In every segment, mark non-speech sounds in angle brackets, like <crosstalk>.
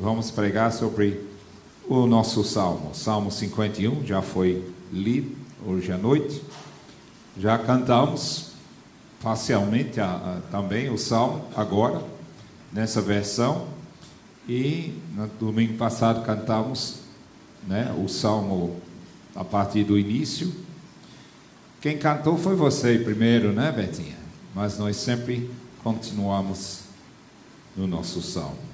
vamos pregar sobre o nosso salmo. Salmo 51 já foi lido hoje à noite. Já cantamos parcialmente a, a, também o salmo agora, nessa versão. E no domingo passado cantamos né, o salmo a partir do início. Quem cantou foi você primeiro, né, Betinha? Mas nós sempre continuamos no nosso salmo.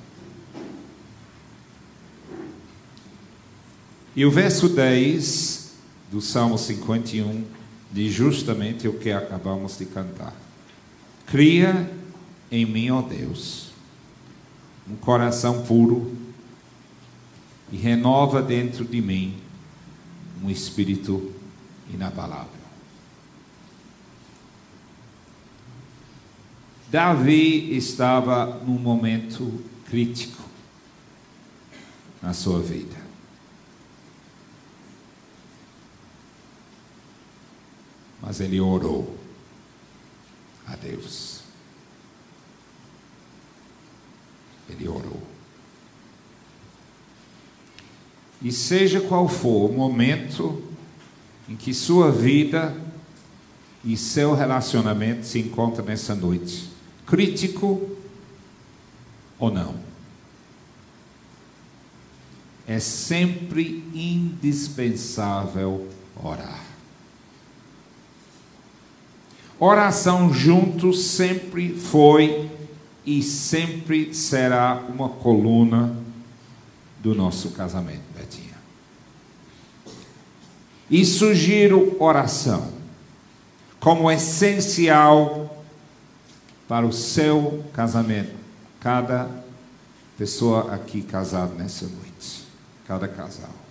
E o verso 10 do Salmo 51 diz justamente o que acabamos de cantar. Cria em mim, ó Deus, um coração puro e renova dentro de mim um espírito inabalável. Davi estava num momento crítico na sua vida. Mas ele orou a Deus. Ele orou. E seja qual for o momento em que sua vida e seu relacionamento se encontram nessa noite, crítico ou não, é sempre indispensável orar. Oração juntos sempre foi e sempre será uma coluna do nosso casamento, Betinha. E sugiro oração como essencial para o seu casamento. Cada pessoa aqui casada nessa noite, cada casal.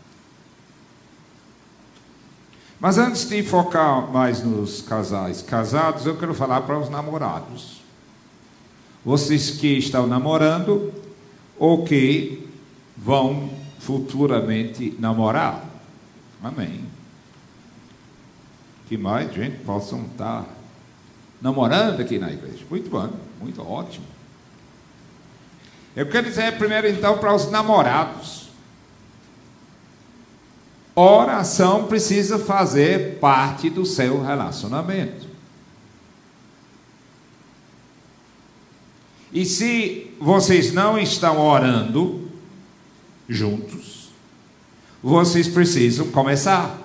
Mas antes de focar mais nos casais casados, eu quero falar para os namorados. Vocês que estão namorando ou que vão futuramente namorar. Amém. Que mais gente possam estar namorando aqui na igreja. Muito bom, muito ótimo. Eu quero dizer primeiro então para os namorados. Oração precisa fazer parte do seu relacionamento. E se vocês não estão orando juntos, vocês precisam começar.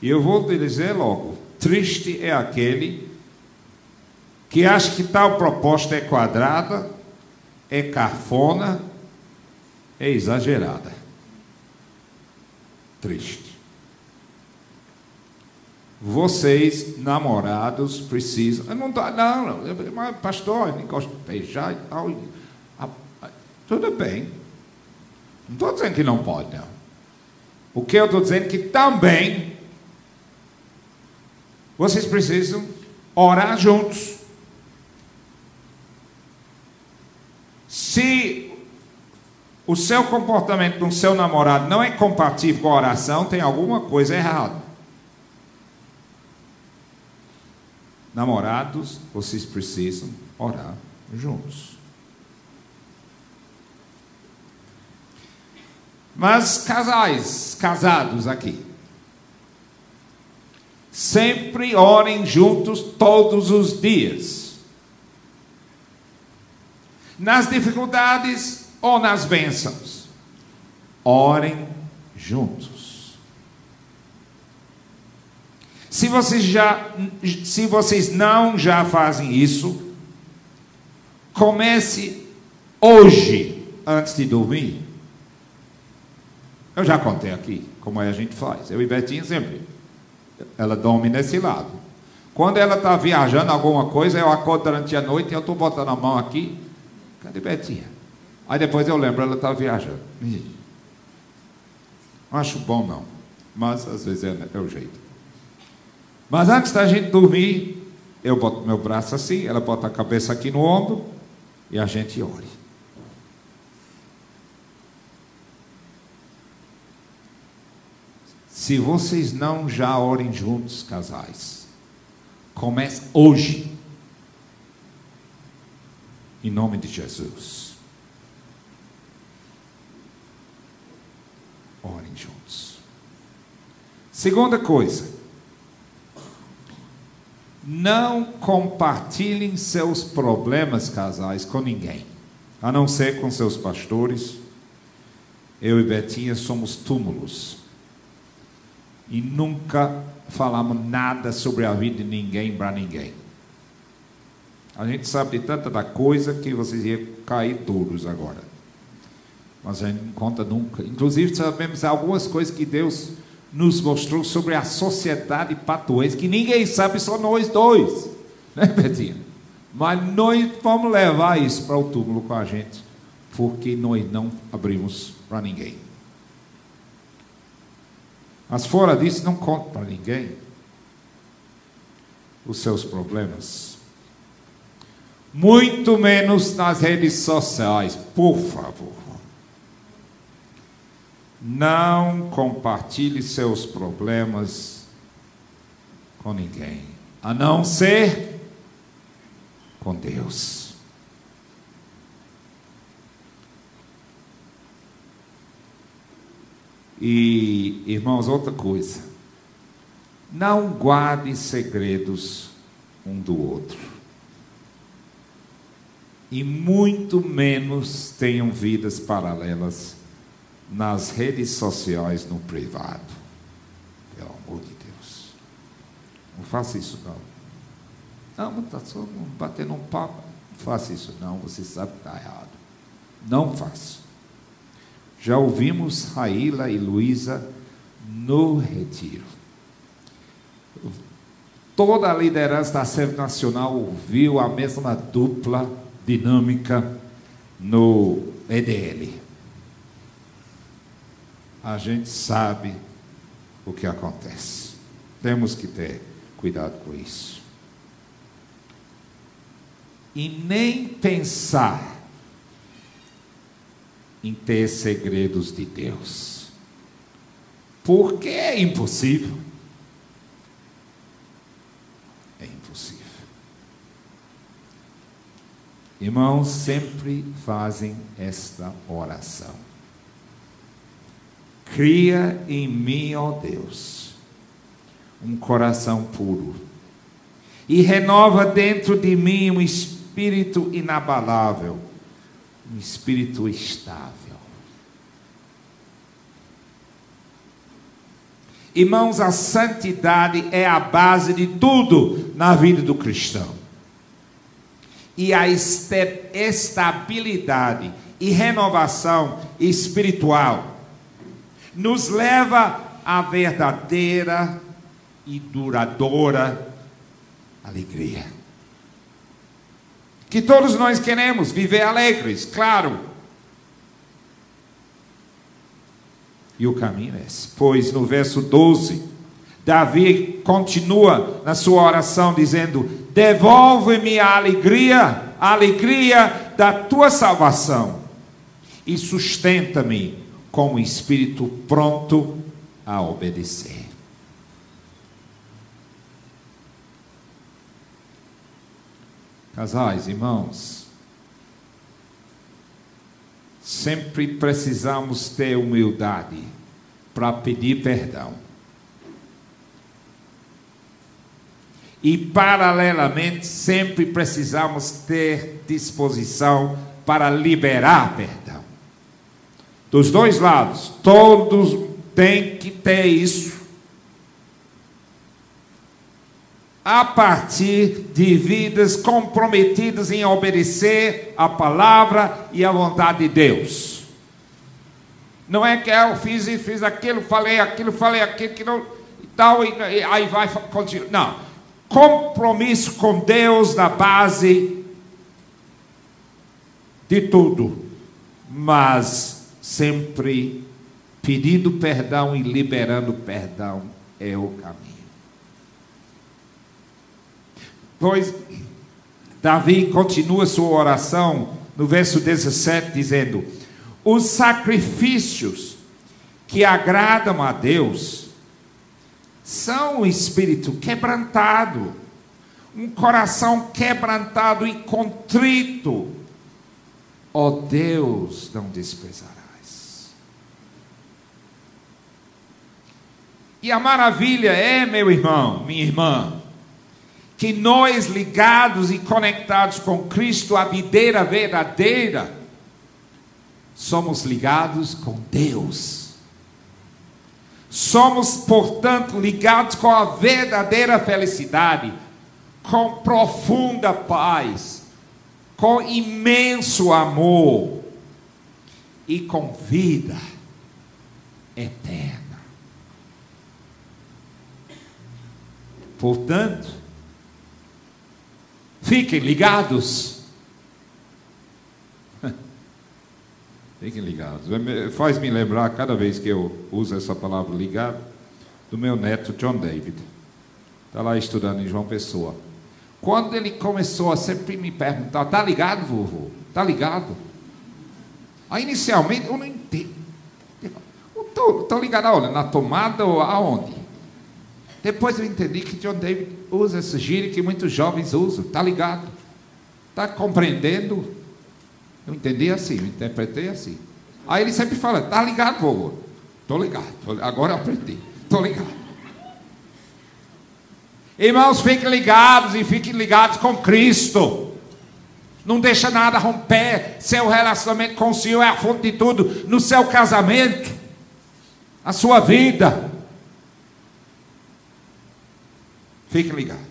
E eu vou dizer logo: triste é aquele que acha que tal proposta é quadrada é cafona, é exagerada. Triste. Vocês, namorados, precisam. Não, tô, não, mas pastor, eu nem gosto de beijar e tal. Tudo bem. Não estou dizendo que não pode, não. O que eu estou dizendo é que também vocês precisam orar juntos. Se o seu comportamento com o seu namorado não é compatível com a oração, tem alguma coisa errada. Namorados, vocês precisam orar juntos. Mas casais, casados aqui, sempre orem juntos todos os dias nas dificuldades ou nas bênçãos. Orem juntos. Se vocês já se vocês não já fazem isso, comece hoje antes de dormir. Eu já contei aqui como é a gente faz. Eu e Betinha sempre. Ela dorme nesse lado. Quando ela está viajando alguma coisa, eu acordo durante a noite e eu estou botando a mão aqui Cadê Betinha? Aí depois eu lembro, ela está viajando. Não acho bom não, mas às vezes é, é o jeito. Mas antes da gente dormir, eu boto meu braço assim, ela bota a cabeça aqui no ombro e a gente ore. Se vocês não já orem juntos, casais, comece hoje Em nome de Jesus. Orem juntos. Segunda coisa. Não compartilhem seus problemas casais com ninguém, a não ser com seus pastores. Eu e Betinha somos túmulos. E nunca falamos nada sobre a vida de ninguém para ninguém. A gente sabe de tanta da coisa que vocês iam cair todos agora. Mas a gente não conta nunca. Inclusive sabemos algumas coisas que Deus nos mostrou sobre a sociedade patuense, que ninguém sabe, só nós dois. Né, Betinha? Mas nós vamos levar isso para o túmulo com a gente, porque nós não abrimos para ninguém. Mas fora disso, não conta para ninguém os seus problemas. Muito menos nas redes sociais, por favor. Não compartilhe seus problemas com ninguém, a não ser com Deus. E, irmãos, outra coisa. Não guarde segredos um do outro. E muito menos tenham vidas paralelas nas redes sociais no privado. Pelo amor de Deus. Não faça isso não. Não, está só batendo um papo. Não faça isso não, você sabe que está errado. Não faça. Já ouvimos Raíla e Luísa no retiro. Toda a liderança da Sede Nacional ouviu a mesma dupla dinâmica no EDL a gente sabe o que acontece. Temos que ter cuidado com isso. E nem pensar em ter segredos de Deus. Porque é impossível. É impossível. Irmãos, sempre fazem esta oração. Cria em mim, ó Deus, um coração puro e renova dentro de mim um espírito inabalável, um espírito estável. Irmãos, a santidade é a base de tudo na vida do cristão. E a estabilidade e renovação espiritual nos leva à verdadeira e duradoura alegria. Que todos nós queremos viver alegres, claro. E o caminho é esse. Pois no verso 12, Davi continua na sua oração dizendo: Devolve-me a alegria, a alegria da tua salvação, e sustenta-me com o espírito pronto a obedecer. Casais, irmãos, sempre precisamos ter humildade para pedir perdão. E, paralelamente, sempre precisamos ter disposição para liberar perdão. Dos dois lados, todos têm que ter isso. A partir de vidas comprometidas em obedecer a palavra e a vontade de Deus. Não é que eu fiz e fiz aquilo, falei aquilo, falei aquilo, que não, e tal, e, e aí vai continuar. Não. Compromisso com Deus na base de tudo. Mas sempre pedindo perdão e liberando perdão é o caminho. Pois Davi continua sua oração no verso 17 dizendo: Os sacrifícios que agradam a Deus são um espírito quebrantado, um coração quebrantado e contrito ó Deus, não desprezarás. E a maravilha é, meu irmão, minha irmã, que nós ligados e conectados com Cristo, a videira verdadeira, somos ligados com Deus. Somos, portanto, ligados com a verdadeira felicidade, com profunda paz, com imenso amor e com vida eterna. Portanto, fiquem ligados. <laughs> Fiquem ligados. Faz-me lembrar, cada vez que eu uso essa palavra ligado, do meu neto John David. Está lá estudando em João Pessoa. Quando ele começou a sempre me perguntar, tá ligado, vovô? Tá ligado? Aí inicialmente eu não entendo. Estou ligado aonde? Na tomada ou aonde? Depois eu entendi que John David usa essa gíria que muitos jovens usam. Tá ligado? Tá compreendendo? Eu entendi assim, eu interpretei assim. Aí ele sempre fala, tá ligado, vovô? Tô ligado. Agora eu aprendi. Tô ligado. Irmãos, fiquem ligados e fiquem ligados com Cristo. Não deixa nada romper. Seu relacionamento com o Senhor é a fonte de tudo. No seu casamento, a sua vida. Fiquem ligados.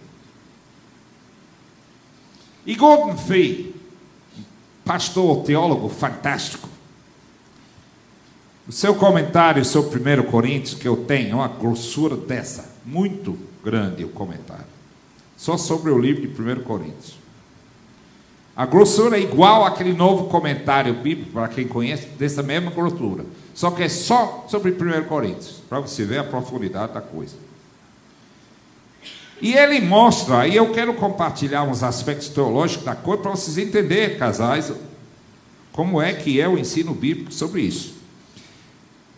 E Gordon Fee, pastor, teólogo fantástico, o seu comentário sobre 1 Coríntios, que eu tenho, é uma grossura dessa, muito grande o comentário. Só sobre o livro de 1 Coríntios. A grossura é igual àquele novo comentário bíblico, para quem conhece, dessa mesma grossura. Só que é só sobre 1 Coríntios, para você ver a profundidade da coisa. E ele mostra, e eu quero compartilhar uns aspectos teológicos da coisa para vocês entenderem, casais, como é que é o ensino bíblico sobre isso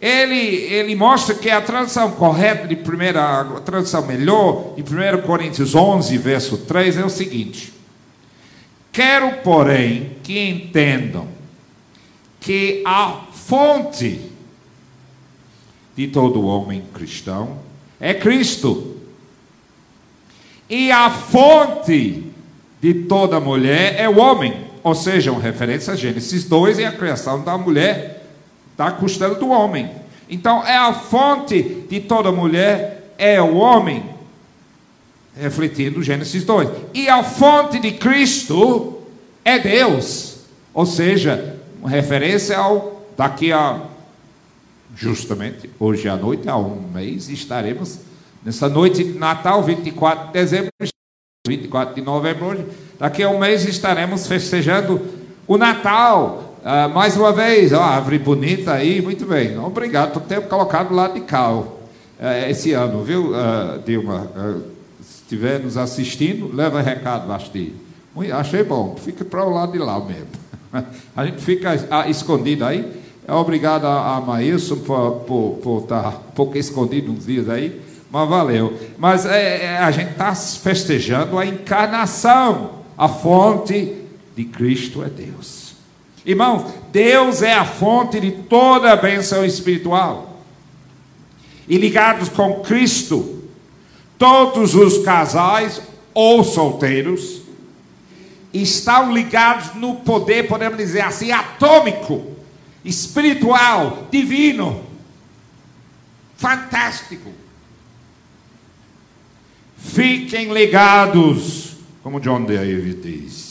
ele, ele mostra que a tradução correta de primeira, a tradução melhor, de 1 Coríntios 11, verso 3, é o seguinte: Quero, porém, que entendam que a fonte de todo homem cristão é Cristo. E a fonte de toda mulher é o homem. Ou seja, uma referência a Gênesis 2 e a criação da mulher da costela do homem. Então, é a fonte de toda mulher, é o homem, refletindo Gênesis 2. E a fonte de Cristo é Deus. Ou seja, uma referência ao daqui a justamente hoje à noite, há um mês, estaremos nessa noite de Natal, 24 de dezembro, 24 de novembro, hoje, daqui a um mês estaremos festejando o Natal, Uh, mais uma vez, ó, árvore bonita aí, muito bem. Obrigado por ter colocado lá de cá uh, esse ano, viu, uh, Dilma? se estiver nos assistindo, leva recado, Basti. Achei bom, fica para o lado de lá mesmo. <laughs> A gente fica escondido aí. Obrigado a, a Maílson por, por, por tá pouco escondido uns dias aí, mas valeu. Mas é, é, a gente está festejando a encarnação, a fonte de Cristo é Deus. Irmãos, Deus é a fonte de toda a benção espiritual. E ligados com Cristo, todos os casais ou solteiros estão ligados no poder, podemos dizer assim, atômico, espiritual, divino, fantástico. Fiquem ligados, como John David diz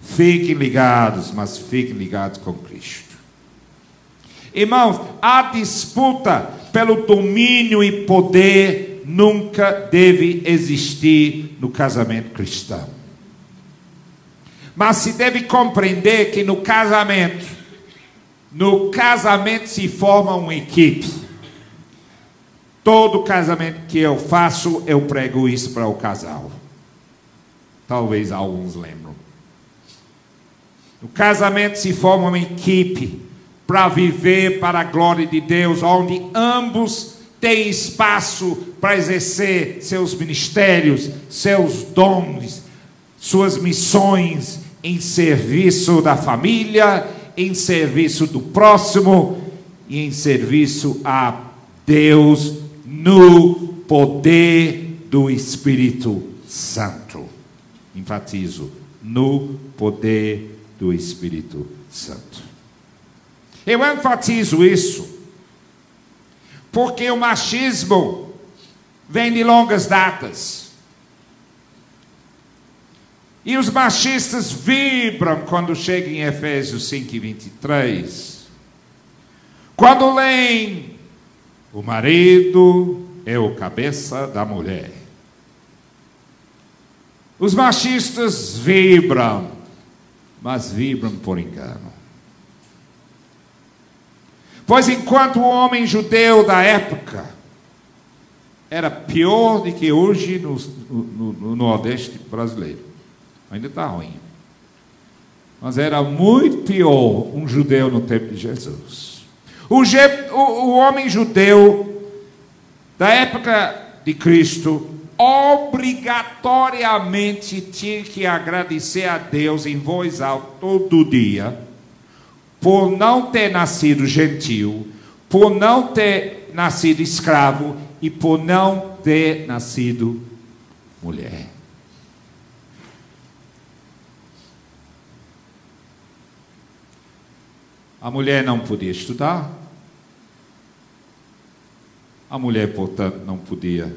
Fiquem ligados, mas fiquem ligados com Cristo. Irmãos, a disputa pelo domínio e poder nunca deve existir no casamento cristão. Mas se deve compreender que no casamento, no casamento se forma uma equipe. Todo casamento que eu faço, eu prego isso para o casal. Talvez alguns lembram. No casamento se forma uma equipe para viver para a glória de Deus, onde ambos têm espaço para exercer seus ministérios, seus dons, suas missões em serviço da família em serviço do próximo e em serviço a Deus no poder do Espírito Santo. Enfatizo, no poder do Espírito Santo. Eu enfatizo isso porque o machismo vem de longas datas. E os machistas vibram quando chegam em Efésios 5 e 23. Quando leem, o marido é o cabeça da mulher. Os machistas vibram, mas vibram por engano. Pois enquanto o homem judeu da época era pior do que hoje no, no, no Nordeste brasileiro, ainda está ruim. Mas era muito pior um judeu no tempo de Jesus. O, o, o homem judeu da época de Cristo obrigatoriamente tinha que agradecer a Deus em voz alta todo dia por não ter nascido gentil, por não ter nascido escravo e por não ter nascido mulher. A mulher não podia estudar. A mulher, portanto, não podia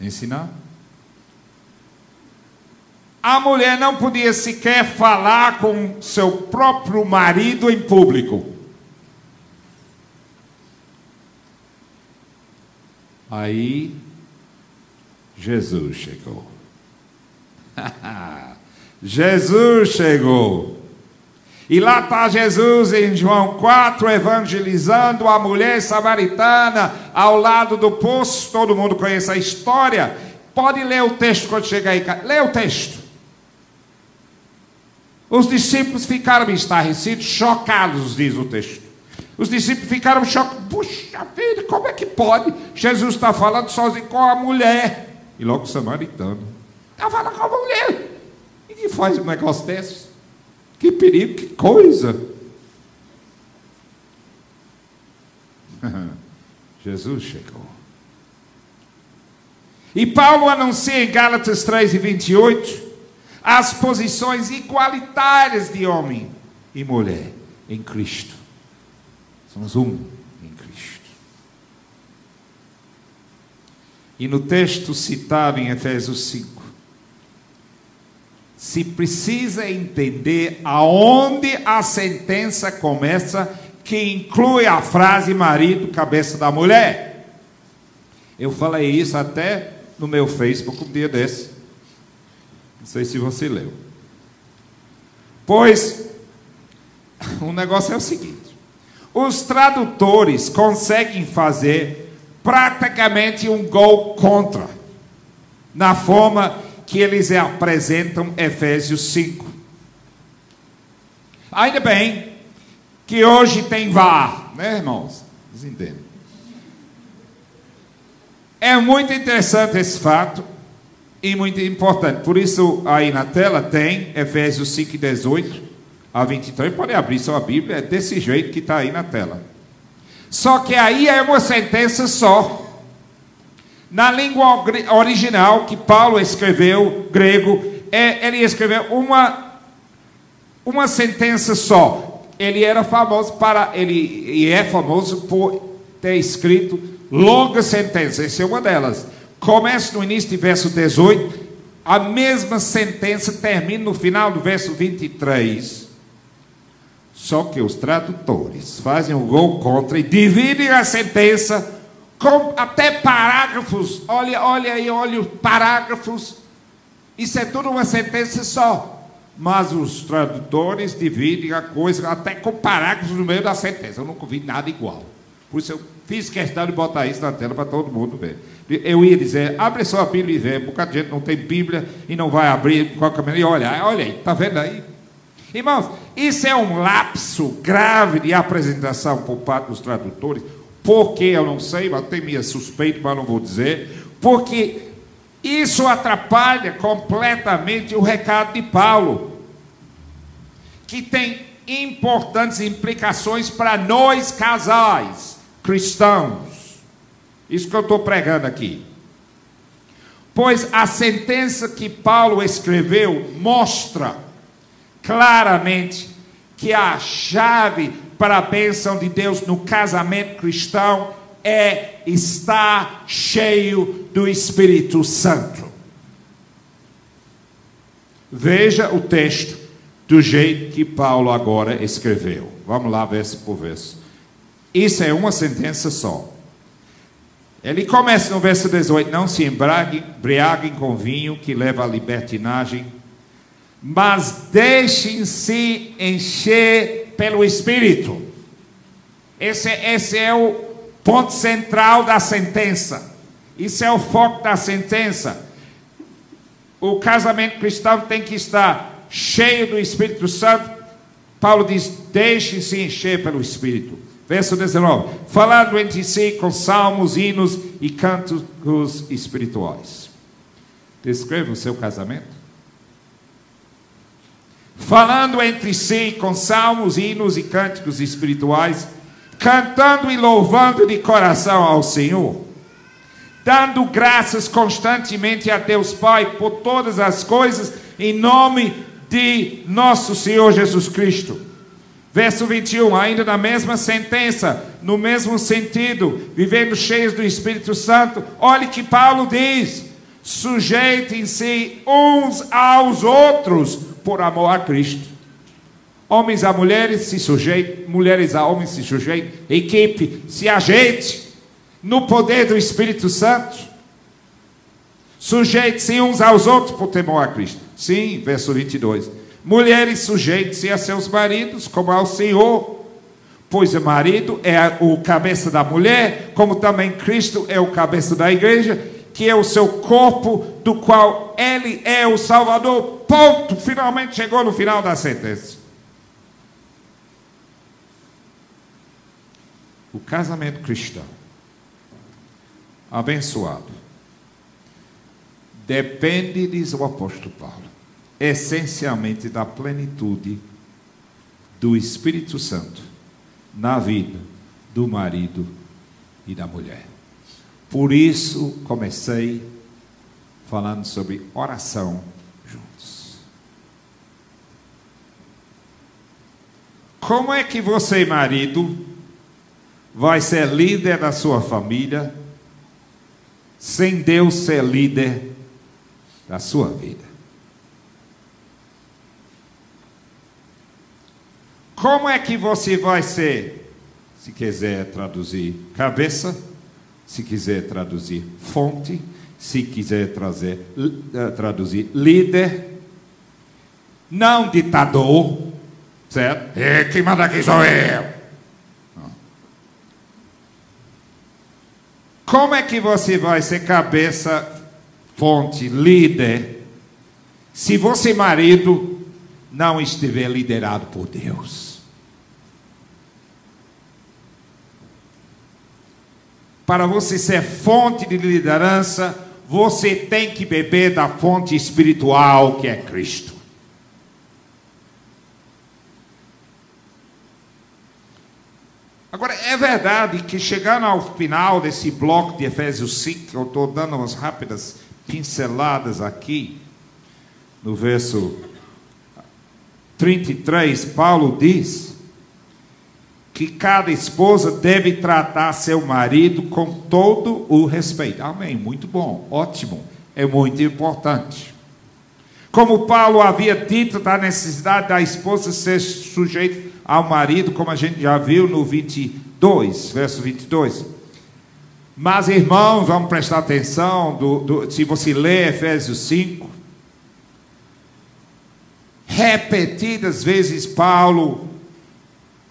ensinar. A mulher não podia sequer falar com seu próprio marido em público. Aí Jesus chegou. <laughs> Jesus chegou. E lá está Jesus em João 4, evangelizando a mulher samaritana ao lado do poço. Todo mundo conhece a história. Pode ler o texto quando chegar aí. Lê o texto. Os discípulos ficaram estarrecidos, chocados, diz o texto. Os discípulos ficaram chocados. Puxa vida, como é que pode? Jesus está falando sozinho com a mulher. E logo o samaritano. Está falando com a mulher. E que faz um negócio desse? Que perigo, que coisa. <laughs> Jesus chegou. E Paulo anuncia em Gálatas 3 e 28 as posições igualitárias de homem e mulher em Cristo. Somos um em Cristo. E no texto citado em Efésios 5, se precisa entender aonde a sentença começa, que inclui a frase marido, cabeça da mulher. Eu falei isso até no meu Facebook um dia desse. Não sei se você leu. Pois <laughs> o negócio é o seguinte: os tradutores conseguem fazer praticamente um gol contra na forma que eles apresentam Efésios 5. Ainda bem que hoje tem VAR, né, irmãos? Vocês entendem? É muito interessante esse fato e muito importante. Por isso, aí na tela tem Efésios 5, 18 a 23. Pode abrir sua Bíblia, é desse jeito que está aí na tela. Só que aí é uma sentença só. Na língua original que Paulo escreveu, grego, é, ele escreveu uma, uma sentença só. Ele era famoso para, ele e é famoso por ter escrito longa sentença. Essa é uma delas. Começa no início do verso 18, a mesma sentença termina no final do verso 23. Só que os tradutores fazem o um gol contra e dividem a sentença com até parágrafos. Olha, olha aí, olha os parágrafos. Isso é tudo uma sentença só. Mas os tradutores dividem a coisa até com parágrafos no meio da sentença. Eu nunca vi nada igual. Por isso eu fiz questão de botar isso na tela para todo mundo ver. Eu ia dizer, abre sua Bíblia e vê. Um bocado de gente não tem Bíblia e não vai abrir com a câmera e olha, olha aí, está vendo aí? Irmãos, isso é um lapso grave de apresentação por parte dos tradutores. Porque eu não sei, mas tem minha suspeita, mas não vou dizer. Porque isso atrapalha completamente o recado de Paulo, que tem importantes implicações para nós casais cristãos. Isso que eu estou pregando aqui. Pois a sentença que Paulo escreveu mostra claramente que a chave para a bênção de Deus no casamento cristão é estar cheio do Espírito Santo. Veja o texto do jeito que Paulo agora escreveu. Vamos lá, verso por verso. Isso é uma sentença só. Ele começa no verso 18: Não se embriaguem com vinho que leva à libertinagem, mas deixem-se encher pelo Espírito. Esse, esse é o ponto central da sentença. Isso é o foco da sentença. O casamento cristão tem que estar cheio do Espírito Santo. Paulo diz: deixe-se encher pelo Espírito. Verso 19: falando entre si com salmos, hinos e cantos espirituais. Descreva o seu casamento. Falando entre si com salmos, hinos e cânticos espirituais, cantando e louvando de coração ao Senhor, dando graças constantemente a Deus Pai por todas as coisas, em nome de nosso Senhor Jesus Cristo. Verso 21, ainda na mesma sentença, no mesmo sentido, vivendo cheios do Espírito Santo, olhe que Paulo diz: sujeitem-se uns aos outros por amor a Cristo. Homens a mulheres se sujeitem, mulheres a homens se sujeitem, equipe se ajeite no poder do Espírito Santo. Sujeite-se uns aos outros por temor a Cristo. Sim, verso 22. Mulheres, sujeitem-se a seus maridos como ao Senhor, pois o marido é o cabeça da mulher, como também Cristo é o cabeça da igreja, que é o seu corpo, do qual ele é o Salvador. Ponto. Finalmente chegou no final da sentença. O casamento cristão, abençoado, depende, diz o apóstolo Paulo, essencialmente da plenitude do Espírito Santo na vida do marido e da mulher. Por isso comecei falando sobre oração juntos. Como é que você, marido, vai ser líder da sua família sem Deus ser líder da sua vida? Como é que você vai ser? Se quiser traduzir cabeça, se quiser traduzir fonte, se quiser trazer, uh, traduzir líder, não ditador, certo? É, quem manda aqui sou eu. Como é que você vai ser cabeça, fonte, líder, se você, marido, não estiver liderado por Deus? Para você ser fonte de liderança, você tem que beber da fonte espiritual que é Cristo. Agora, é verdade que chegando ao final desse bloco de Efésios 5, eu estou dando umas rápidas pinceladas aqui, no verso 33, Paulo diz: que cada esposa deve tratar seu marido com todo o respeito. Amém. Muito bom, ótimo, é muito importante. Como Paulo havia dito da necessidade da esposa ser sujeita ao marido, como a gente já viu no 22, verso 22. Mas, irmãos, vamos prestar atenção, do, do, se você ler Efésios 5, repetidas vezes Paulo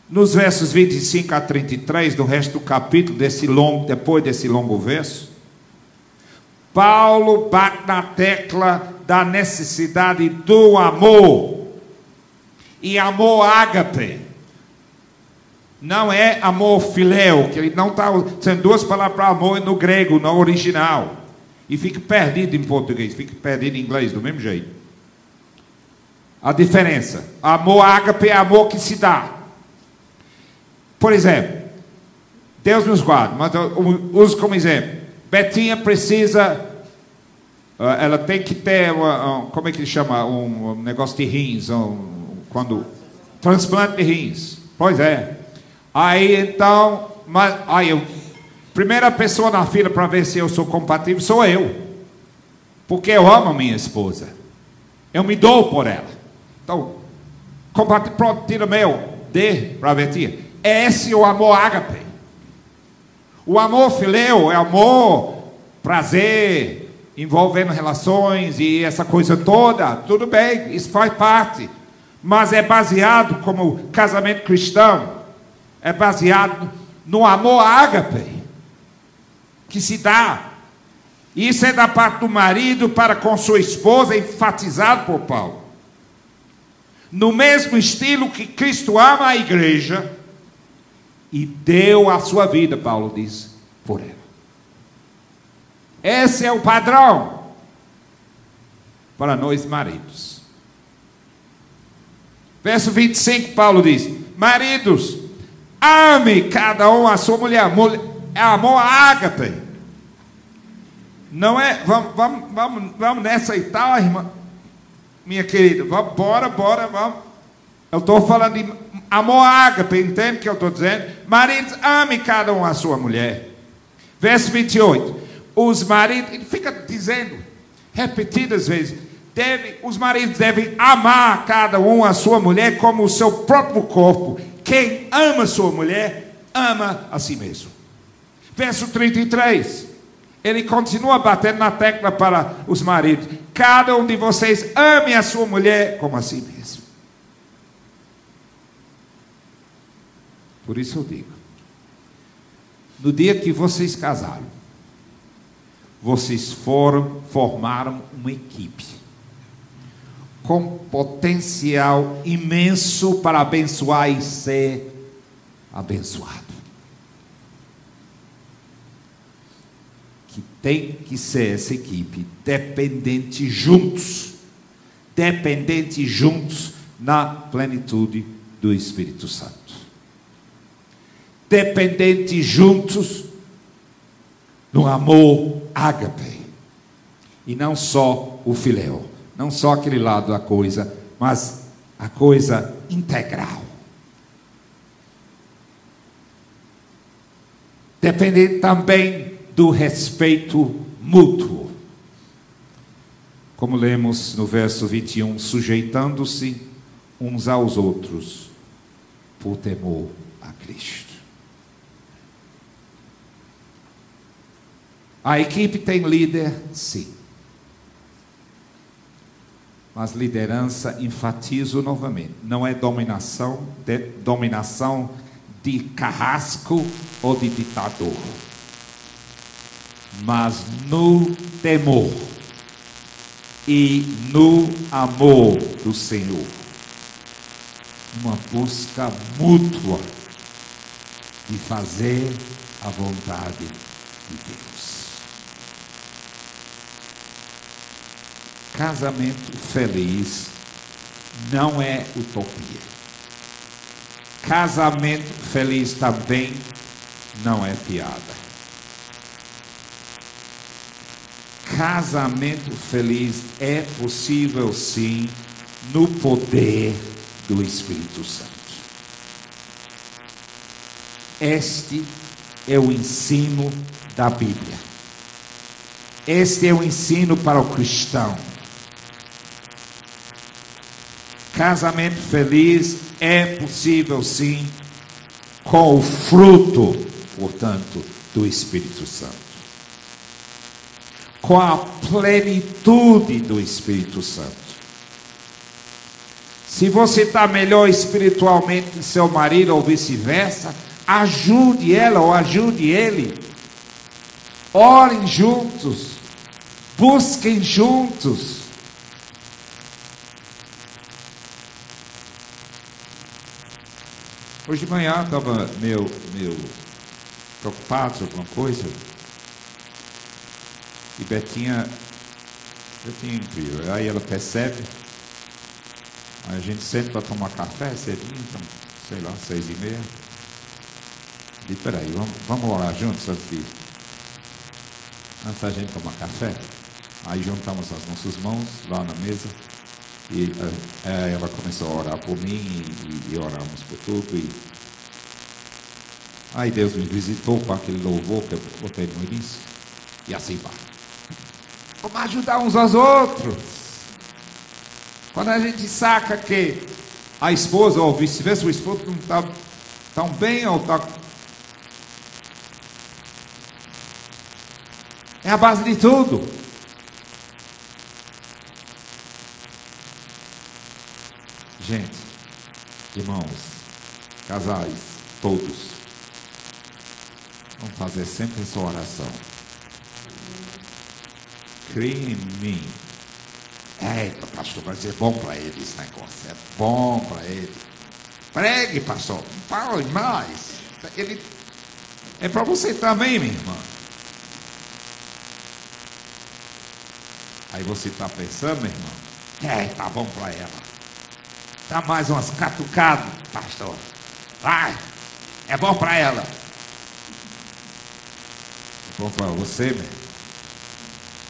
nos versos 25 a 33, do resto do capítulo, desse longo, depois desse longo verso, Paulo bate na tecla da necessidade do amor. E amor ágape. Não é amor filéu, que ele não está sendo duas palavras para amor no grego, no original. E fica perdido em português, fica perdido em inglês, do mesmo jeito. a diferença. Amor ágape é amor que se dá. Por exemplo, Deus nos guarda, mas eu uso como exemplo. Betinha precisa, ah, ela tem que ter, uma, como é que chama, um negócio de rins, um, quando transplante de rins. Pois é. Aí então, mas, aí eu, primeira pessoa na fila para ver se eu sou compatível sou eu, porque eu amo a minha esposa. Eu me dou por ela. Então, compatível, pronto, tira meu, dê para a Betinha. Esse é o amor ágape. O amor fileu é amor, prazer, envolvendo relações e essa coisa toda. Tudo bem, isso faz parte. Mas é baseado, como casamento cristão, é baseado no amor ágape que se dá. Isso é da parte do marido para com sua esposa, enfatizado por Paulo. No mesmo estilo que Cristo ama a igreja, e deu a sua vida, Paulo diz, por ela. Esse é o padrão para nós maridos. Verso 25, Paulo diz: Maridos, ame cada um a sua mulher. mulher é amor ágape. Não é, vamos, vamos, vamos, vamos nessa e tal, irmã, minha querida. Vamos, bora, bora, vamos. Eu estou falando de amor ágape, entende o que eu estou dizendo? Maridos, ame cada um a sua mulher. Verso 28. Os maridos, ele fica dizendo, repetidas vezes, deve, os maridos devem amar cada um a sua mulher como o seu próprio corpo. Quem ama sua mulher, ama a si mesmo. Verso 33. Ele continua batendo na tecla para os maridos. Cada um de vocês ame a sua mulher como a si mesmo. Por isso eu digo: no dia que vocês casaram, vocês foram, formaram uma equipe com potencial imenso para abençoar e ser abençoado. Que tem que ser essa equipe dependente juntos, dependente juntos na plenitude do Espírito Santo dependentes juntos no amor ágape. E não só o filéu, não só aquele lado da coisa, mas a coisa integral. Dependente também do respeito mútuo. Como lemos no verso 21, sujeitando-se uns aos outros por temor a Cristo. A equipe tem líder, sim. Mas liderança, enfatizo novamente, não é dominação, de, dominação de carrasco ou de ditador. Mas no temor e no amor do Senhor. Uma busca mútua de fazer a vontade de Deus. Casamento feliz não é utopia. Casamento feliz também não é piada. Casamento feliz é possível sim no poder do Espírito Santo. Este é o ensino da Bíblia. Este é o ensino para o cristão. Casamento feliz é possível sim, com o fruto, portanto, do Espírito Santo. Com a plenitude do Espírito Santo. Se você está melhor espiritualmente que seu marido ou vice-versa, ajude ela ou ajude ele. Orem juntos, busquem juntos Hoje de manhã estava meio, preocupado com alguma coisa. E Betinha, Betinha incrível. Aí ela percebe. Aí a gente senta para tomar café cedinho, então, sei lá, seis e meia. E peraí, vamos, vamos orar juntos antes de, antes da gente tomar café? Aí juntamos as nossas mãos lá na mesa e é, ela começou a orar por mim e, e, oramos por tudo. E... Aí Deus me visitou com aquele louvor que eu botei no início. E assim vai. Vamos ajudar uns aos outros. Quando a gente saca que a esposa, ou vice-versa, o esposo não está tão bem ou está. É a base de tudo. Gente, irmãos, casais, todos, vamos fazer sempre essa oração. Crê em mim. Eita, pastor, vai ser bom para ele esse negócio. É bom para ele. Pregue, pastor. Fale mais. Ele é para você também, minha irmã. Aí você está pensando, meu irmão? É, tá bom para ela. Dá mais umas catucadas, pastor. Vai. É bom para ela. É bom para você, meu.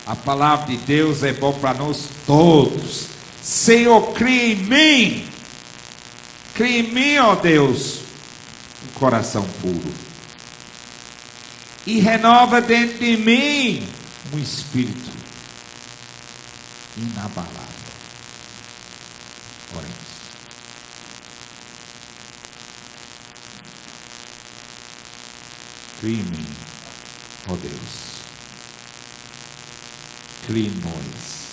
A palavra de Deus é bom para nós todos. Senhor, cria em mim. Cria em mim, ó Deus, um coração puro. E renova dentro de mim um espírito inabalável. Mim, ó Deus. Nós.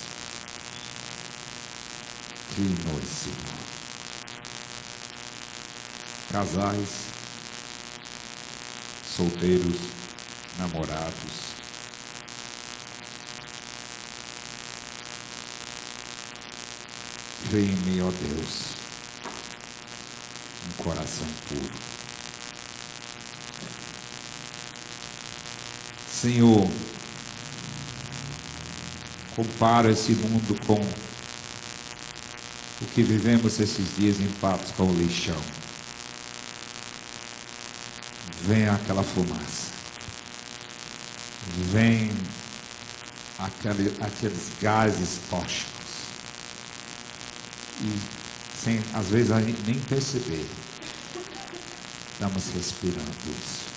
Cria em nós, Senhor. Casais, solteiros, namorados. Mim, ó Deus, um coração puro. Senhor, compara esse mundo com o que vivemos esses dias em Patos com o lixão. Vem aquela fumaça. Vem aquele, aqueles gases tóxicos. E sem, às vezes a gente nem perceber. Estamos respirando isso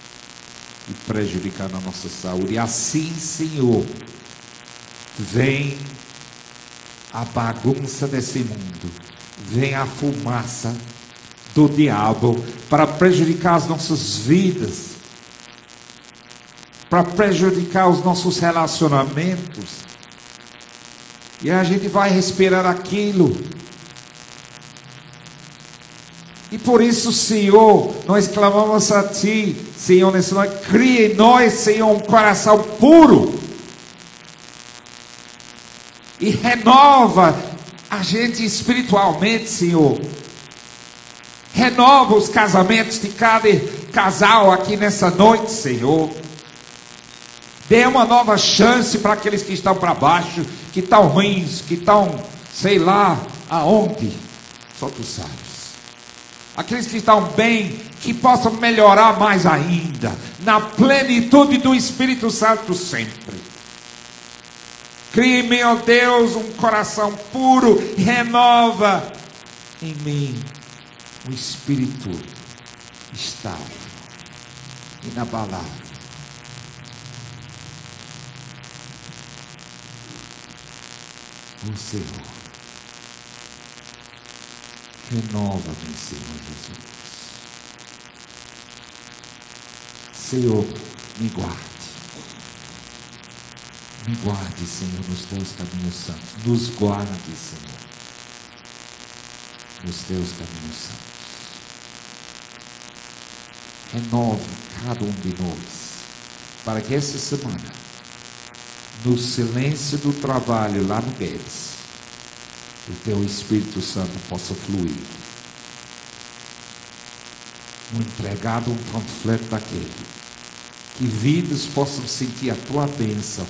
e prejudicar a nossa saúde. E assim, Senhor, vem a bagunça desse mundo, vem a fumaça do diabo para prejudicar as nossas vidas, para prejudicar os nossos relacionamentos. E a gente vai respirar aquilo e por isso, Senhor, nós clamamos a Ti, Senhor, nesse nome, cria em nós, Senhor, um coração puro. E renova a gente espiritualmente, Senhor. Renova os casamentos de cada casal aqui nessa noite, Senhor. Dê uma nova chance para aqueles que estão para baixo, que estão ruins, que estão, sei lá, aonde. Só tu sabes aqueles que estão bem, que possam melhorar mais ainda, na plenitude do Espírito Santo sempre. Crie, meu Deus, um coração puro, renova em mim o espírito estável, inabalável. O Senhor. Renova-me, Senhor Jesus. Senhor, me guarde. Me guarde, Senhor, nos teus caminhos santos. Nos guarde, Senhor, nos teus caminhos santos. Renove cada um de nós, para que essa semana, no silêncio do trabalho lá no Guedes, o teu Espírito Santo possa fluir. Um entregado, um panfleto daquele. Que vidas possam sentir a tua bênção.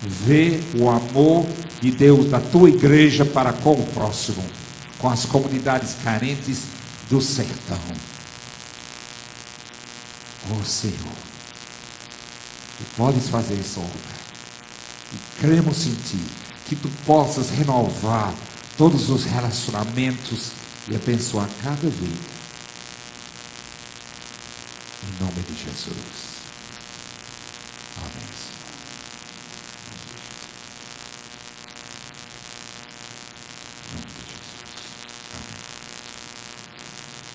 Ver o amor de Deus da tua igreja para com o próximo. com as comunidades carentes do sertão. Oh Senhor, tu podes fazer essa obra. E cremos em Ti, que Tu possas renovar todos os relacionamentos e abençoar cada vida. Em nome de Jesus.